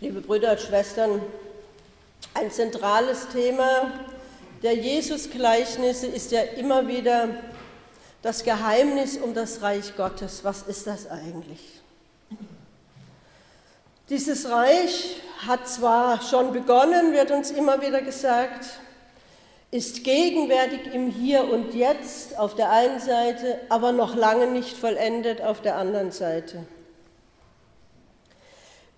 Liebe Brüder und Schwestern, ein zentrales Thema der Jesusgleichnisse ist ja immer wieder das Geheimnis um das Reich Gottes. Was ist das eigentlich? Dieses Reich hat zwar schon begonnen, wird uns immer wieder gesagt, ist gegenwärtig im Hier und Jetzt auf der einen Seite, aber noch lange nicht vollendet auf der anderen Seite.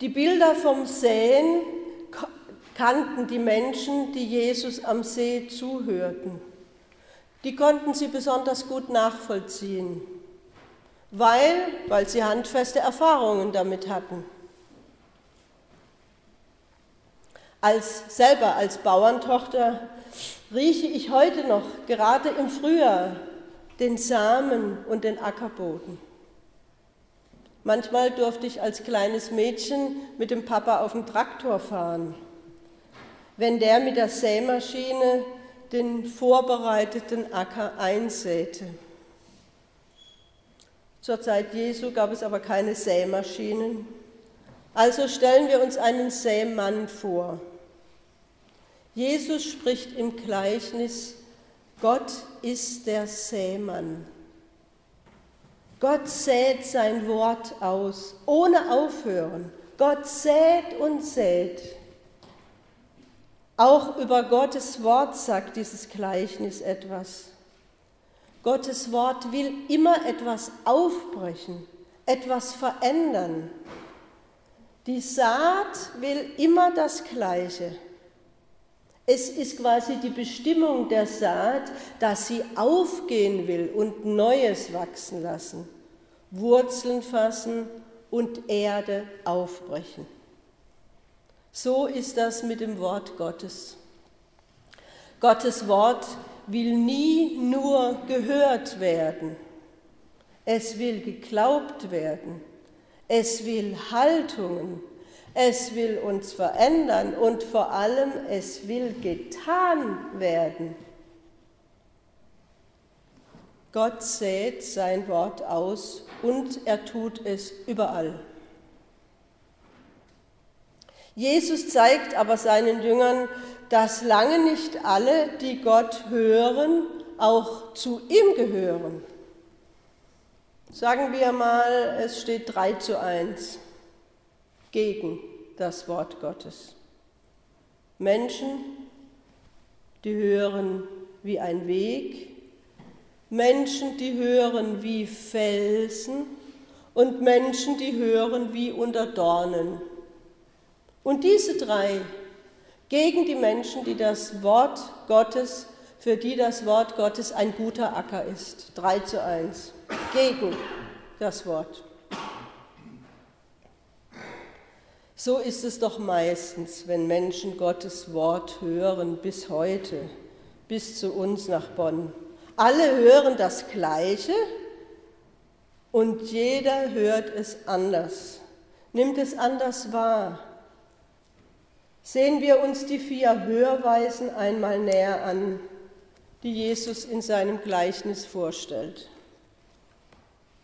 Die Bilder vom Säen kannten die Menschen, die Jesus am See zuhörten. Die konnten sie besonders gut nachvollziehen, weil, weil sie handfeste Erfahrungen damit hatten. Als, selber als Bauerntochter rieche ich heute noch, gerade im Frühjahr, den Samen und den Ackerboden. Manchmal durfte ich als kleines Mädchen mit dem Papa auf dem Traktor fahren, wenn der mit der Sämaschine den vorbereiteten Acker einsäte. Zur Zeit Jesu gab es aber keine Sämaschinen. Also stellen wir uns einen Sämann vor. Jesus spricht im Gleichnis, Gott ist der Sämann. Gott sät sein Wort aus, ohne aufhören. Gott sät und sät. Auch über Gottes Wort sagt dieses Gleichnis etwas. Gottes Wort will immer etwas aufbrechen, etwas verändern. Die Saat will immer das Gleiche. Es ist quasi die Bestimmung der Saat, dass sie aufgehen will und Neues wachsen lassen, Wurzeln fassen und Erde aufbrechen. So ist das mit dem Wort Gottes. Gottes Wort will nie nur gehört werden, es will geglaubt werden, es will Haltungen, es will uns verändern und vor allem es will getan werden. Gott sät sein Wort aus und er tut es überall. Jesus zeigt aber seinen Jüngern, dass lange nicht alle, die Gott hören, auch zu ihm gehören. Sagen wir mal, es steht 3 zu 1 gegen das Wort Gottes. Menschen, die hören wie ein Weg, Menschen, die hören wie Felsen und Menschen, die hören wie unter Dornen. Und diese drei gegen die Menschen, die das Wort Gottes, für die das Wort Gottes ein guter Acker ist. 3 zu 1. Gegen das Wort. So ist es doch meistens, wenn Menschen Gottes Wort hören, bis heute, bis zu uns nach Bonn. Alle hören das Gleiche und jeder hört es anders, nimmt es anders wahr. Sehen wir uns die vier Hörweisen einmal näher an, die Jesus in seinem Gleichnis vorstellt.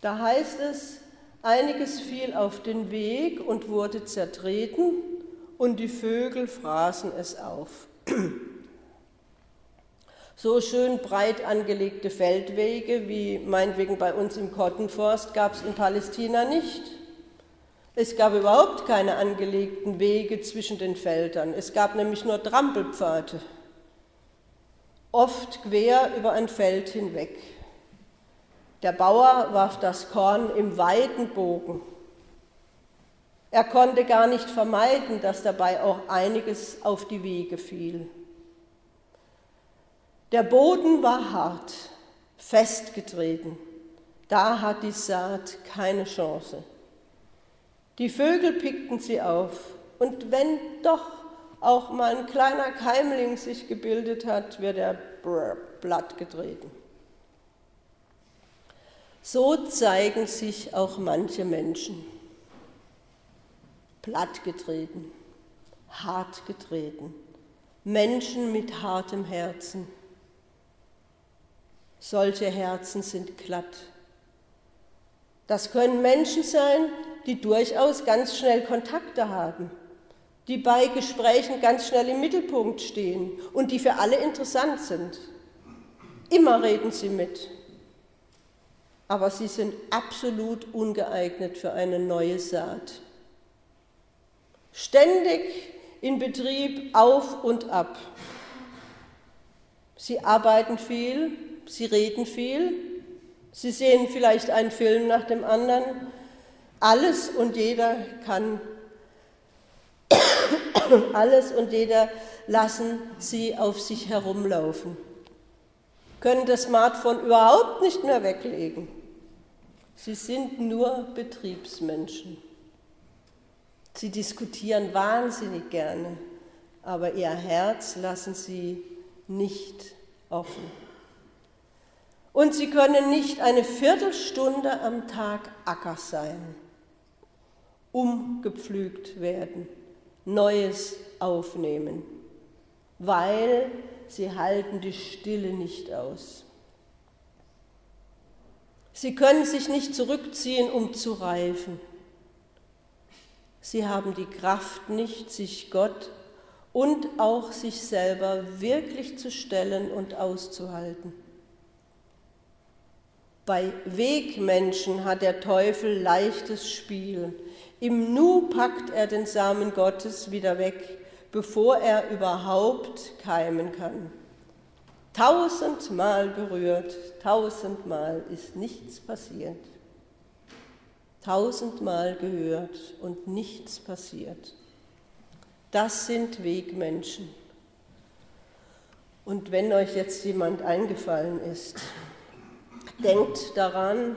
Da heißt es, Einiges fiel auf den Weg und wurde zertreten, und die Vögel fraßen es auf. So schön breit angelegte Feldwege wie meinetwegen bei uns im Kottenforst gab es in Palästina nicht. Es gab überhaupt keine angelegten Wege zwischen den Feldern. Es gab nämlich nur Trampelpfade, oft quer über ein Feld hinweg. Der Bauer warf das Korn im weiten Bogen. Er konnte gar nicht vermeiden, dass dabei auch einiges auf die Wege fiel. Der Boden war hart, festgetreten. Da hat die Saat keine Chance. Die Vögel pickten sie auf. Und wenn doch auch mal ein kleiner Keimling sich gebildet hat, wird er blatt getreten. So zeigen sich auch manche Menschen. Plattgetreten, hart getreten, Menschen mit hartem Herzen. Solche Herzen sind glatt. Das können Menschen sein, die durchaus ganz schnell Kontakte haben, die bei Gesprächen ganz schnell im Mittelpunkt stehen und die für alle interessant sind. Immer reden sie mit. Aber sie sind absolut ungeeignet für eine neue Saat. Ständig in Betrieb auf und ab. Sie arbeiten viel, sie reden viel, sie sehen vielleicht einen Film nach dem anderen. Alles und jeder kann, alles und jeder lassen sie auf sich herumlaufen, können das Smartphone überhaupt nicht mehr weglegen. Sie sind nur Betriebsmenschen. Sie diskutieren wahnsinnig gerne, aber ihr Herz lassen sie nicht offen. Und sie können nicht eine Viertelstunde am Tag Acker sein, umgepflügt werden, Neues aufnehmen, weil sie halten die Stille nicht aus. Sie können sich nicht zurückziehen, um zu reifen. Sie haben die Kraft nicht, sich Gott und auch sich selber wirklich zu stellen und auszuhalten. Bei Wegmenschen hat der Teufel leichtes Spiel. Im Nu packt er den Samen Gottes wieder weg, bevor er überhaupt keimen kann. Tausendmal berührt, tausendmal ist nichts passiert. Tausendmal gehört und nichts passiert. Das sind Wegmenschen. Und wenn euch jetzt jemand eingefallen ist, denkt daran,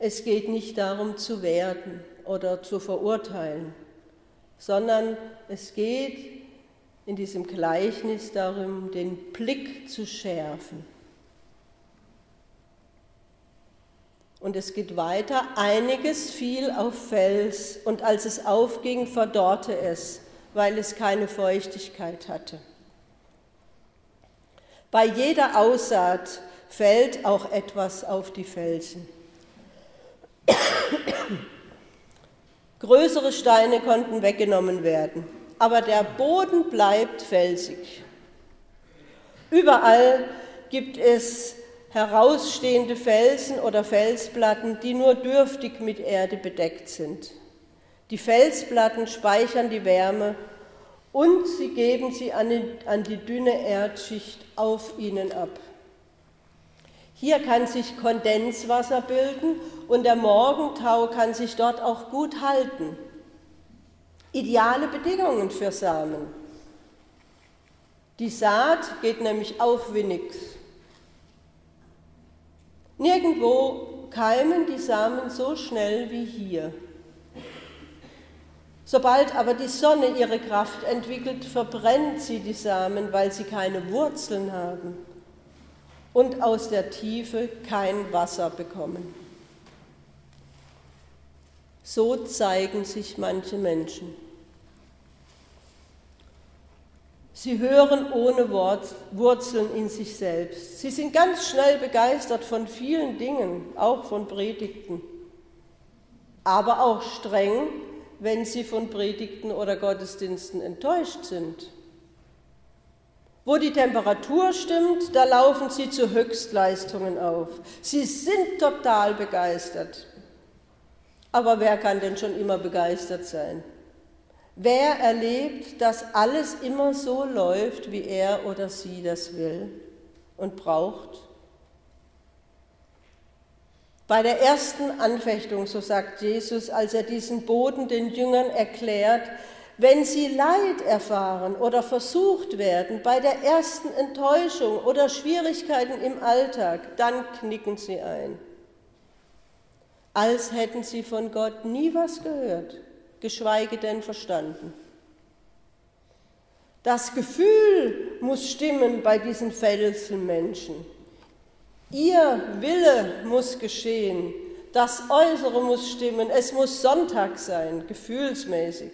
es geht nicht darum zu werden oder zu verurteilen, sondern es geht in diesem Gleichnis darum, den Blick zu schärfen. Und es geht weiter, einiges fiel auf Fels und als es aufging, verdorrte es weil es keine Feuchtigkeit hatte. Bei jeder Aussaat fällt auch etwas auf die Felsen. Größere Steine konnten weggenommen werden, aber der Boden bleibt felsig. Überall gibt es herausstehende Felsen oder Felsplatten, die nur dürftig mit Erde bedeckt sind. Die Felsplatten speichern die Wärme und sie geben sie an die, an die dünne Erdschicht auf ihnen ab. Hier kann sich Kondenswasser bilden und der Morgentau kann sich dort auch gut halten. Ideale Bedingungen für Samen. Die Saat geht nämlich auf wie nix. Nirgendwo keimen die Samen so schnell wie hier. Sobald aber die Sonne ihre Kraft entwickelt, verbrennt sie die Samen, weil sie keine Wurzeln haben und aus der Tiefe kein Wasser bekommen. So zeigen sich manche Menschen. Sie hören ohne Wurzeln in sich selbst. Sie sind ganz schnell begeistert von vielen Dingen, auch von Predigten, aber auch streng wenn sie von Predigten oder Gottesdiensten enttäuscht sind. Wo die Temperatur stimmt, da laufen sie zu Höchstleistungen auf. Sie sind total begeistert. Aber wer kann denn schon immer begeistert sein? Wer erlebt, dass alles immer so läuft, wie er oder sie das will und braucht? Bei der ersten Anfechtung, so sagt Jesus, als er diesen Boden den Jüngern erklärt, wenn sie Leid erfahren oder versucht werden, bei der ersten Enttäuschung oder Schwierigkeiten im Alltag, dann knicken sie ein. Als hätten sie von Gott nie was gehört, geschweige denn verstanden. Das Gefühl muss stimmen bei diesen Felsenmenschen. Ihr Wille muss geschehen, das Äußere muss stimmen, es muss Sonntag sein, gefühlsmäßig.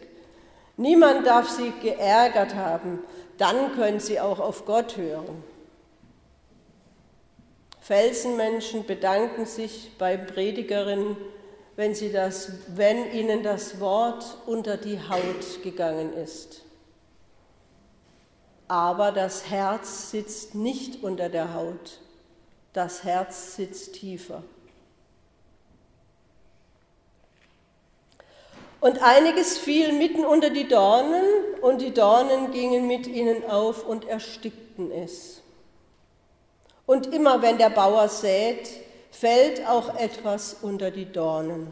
Niemand darf sie geärgert haben, dann können sie auch auf Gott hören. Felsenmenschen bedanken sich bei Predigerinnen, wenn, sie das, wenn ihnen das Wort unter die Haut gegangen ist. Aber das Herz sitzt nicht unter der Haut, das Herz sitzt tiefer. Und einiges fiel mitten unter die Dornen, und die Dornen gingen mit ihnen auf und erstickten es. Und immer wenn der Bauer sät, fällt auch etwas unter die Dornen.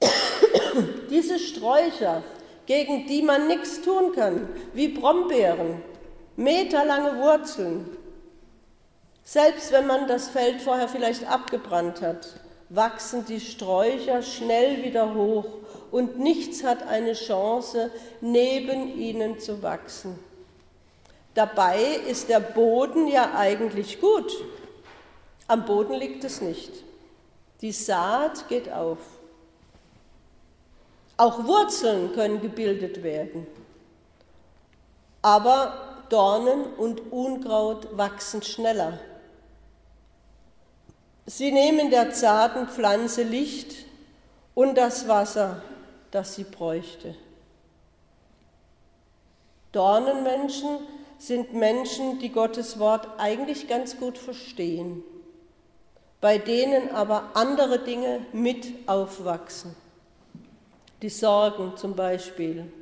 Diese Sträucher, gegen die man nichts tun kann, wie Brombeeren, meterlange Wurzeln, selbst wenn man das Feld vorher vielleicht abgebrannt hat, wachsen die Sträucher schnell wieder hoch und nichts hat eine Chance, neben ihnen zu wachsen. Dabei ist der Boden ja eigentlich gut. Am Boden liegt es nicht. Die Saat geht auf. Auch Wurzeln können gebildet werden. Aber Dornen und Unkraut wachsen schneller. Sie nehmen der zarten Pflanze Licht und das Wasser, das sie bräuchte. Dornenmenschen sind Menschen, die Gottes Wort eigentlich ganz gut verstehen, bei denen aber andere Dinge mit aufwachsen. Die Sorgen zum Beispiel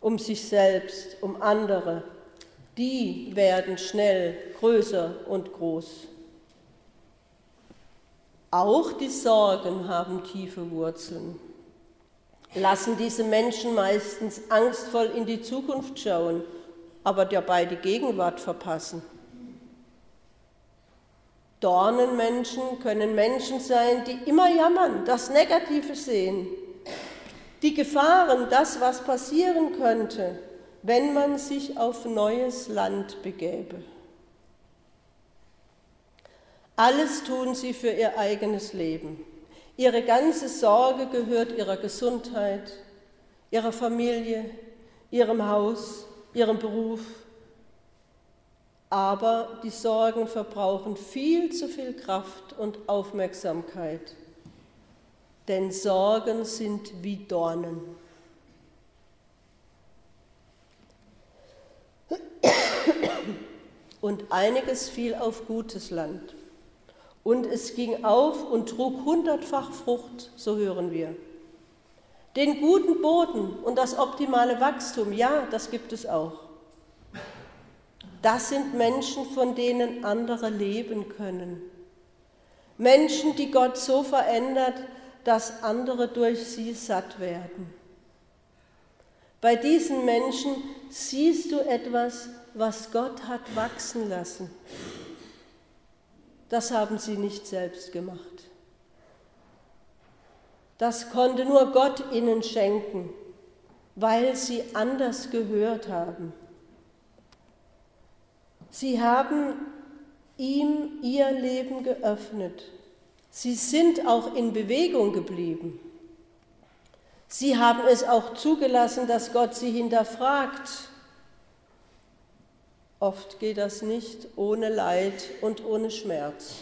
um sich selbst, um andere, die werden schnell größer und groß. Auch die Sorgen haben tiefe Wurzeln, lassen diese Menschen meistens angstvoll in die Zukunft schauen, aber dabei die Gegenwart verpassen. Dornenmenschen können Menschen sein, die immer jammern, das Negative sehen, die Gefahren, das, was passieren könnte, wenn man sich auf neues Land begäbe. Alles tun sie für ihr eigenes Leben. Ihre ganze Sorge gehört ihrer Gesundheit, ihrer Familie, ihrem Haus, ihrem Beruf. Aber die Sorgen verbrauchen viel zu viel Kraft und Aufmerksamkeit. Denn Sorgen sind wie Dornen. Und einiges fiel auf gutes Land. Und es ging auf und trug hundertfach Frucht, so hören wir. Den guten Boden und das optimale Wachstum, ja, das gibt es auch. Das sind Menschen, von denen andere leben können. Menschen, die Gott so verändert, dass andere durch sie satt werden. Bei diesen Menschen siehst du etwas, was Gott hat wachsen lassen das haben sie nicht selbst gemacht. Das konnte nur Gott ihnen schenken, weil sie anders gehört haben. Sie haben ihm ihr Leben geöffnet. Sie sind auch in Bewegung geblieben. Sie haben es auch zugelassen, dass Gott sie hinterfragt Oft geht das nicht ohne Leid und ohne Schmerz.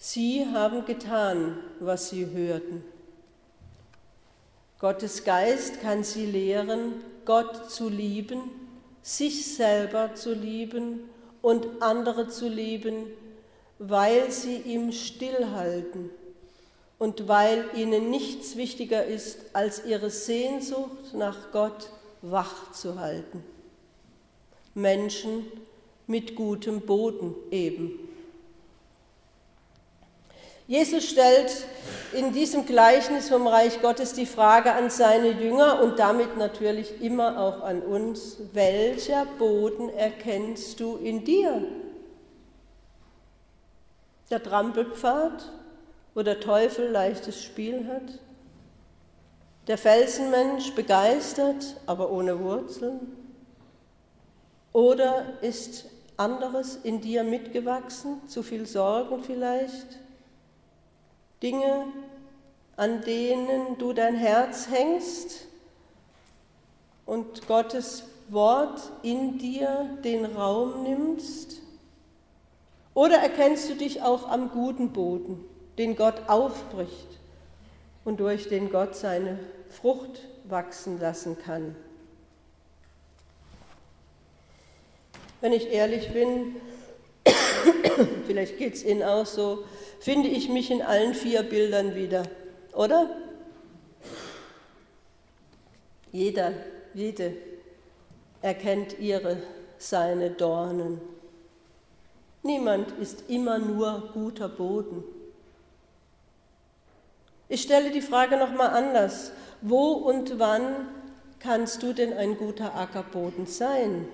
Sie haben getan, was sie hörten. Gottes Geist kann sie lehren, Gott zu lieben, sich selber zu lieben und andere zu lieben, weil sie ihm stillhalten und weil ihnen nichts wichtiger ist als ihre Sehnsucht nach Gott wach zu halten. Menschen mit gutem Boden eben. Jesus stellt in diesem Gleichnis vom Reich Gottes die Frage an seine Jünger und damit natürlich immer auch an uns, welcher Boden erkennst du in dir? Der Trampelpfad, wo der Teufel leichtes Spiel hat? Der Felsenmensch begeistert, aber ohne Wurzeln? Oder ist anderes in dir mitgewachsen, zu viel Sorgen vielleicht? Dinge, an denen du dein Herz hängst und Gottes Wort in dir den Raum nimmst? Oder erkennst du dich auch am guten Boden, den Gott aufbricht und durch den Gott seine Frucht wachsen lassen kann? Wenn ich ehrlich bin, vielleicht geht es Ihnen auch so, finde ich mich in allen vier Bildern wieder, oder? Jeder, jede erkennt ihre, seine Dornen. Niemand ist immer nur guter Boden. Ich stelle die Frage nochmal anders. Wo und wann kannst du denn ein guter Ackerboden sein?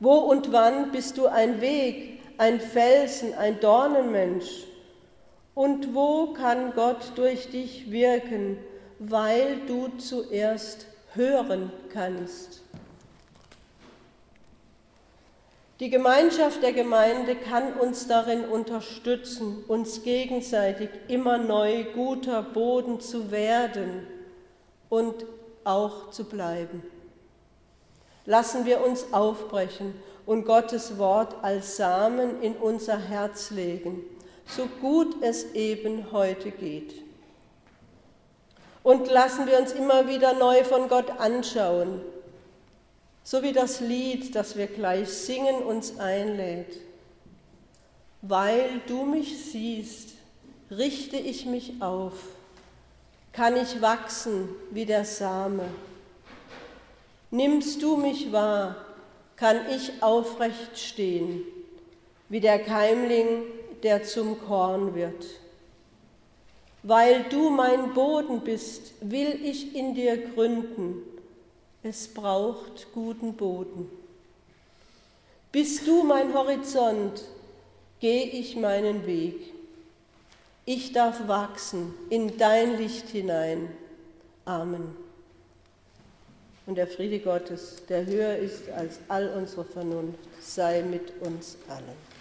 Wo und wann bist du ein Weg, ein Felsen, ein Dornenmensch? Und wo kann Gott durch dich wirken, weil du zuerst hören kannst? Die Gemeinschaft der Gemeinde kann uns darin unterstützen, uns gegenseitig immer neu guter Boden zu werden und auch zu bleiben. Lassen wir uns aufbrechen und Gottes Wort als Samen in unser Herz legen, so gut es eben heute geht. Und lassen wir uns immer wieder neu von Gott anschauen so wie das Lied, das wir gleich singen, uns einlädt. Weil du mich siehst, richte ich mich auf, kann ich wachsen wie der Same. Nimmst du mich wahr, kann ich aufrecht stehen, wie der Keimling, der zum Korn wird. Weil du mein Boden bist, will ich in dir gründen es braucht guten Boden. Bist du mein Horizont, gehe ich meinen Weg. Ich darf wachsen in dein Licht hinein. Amen. Und der Friede Gottes, der höher ist als all unsere Vernunft, sei mit uns allen.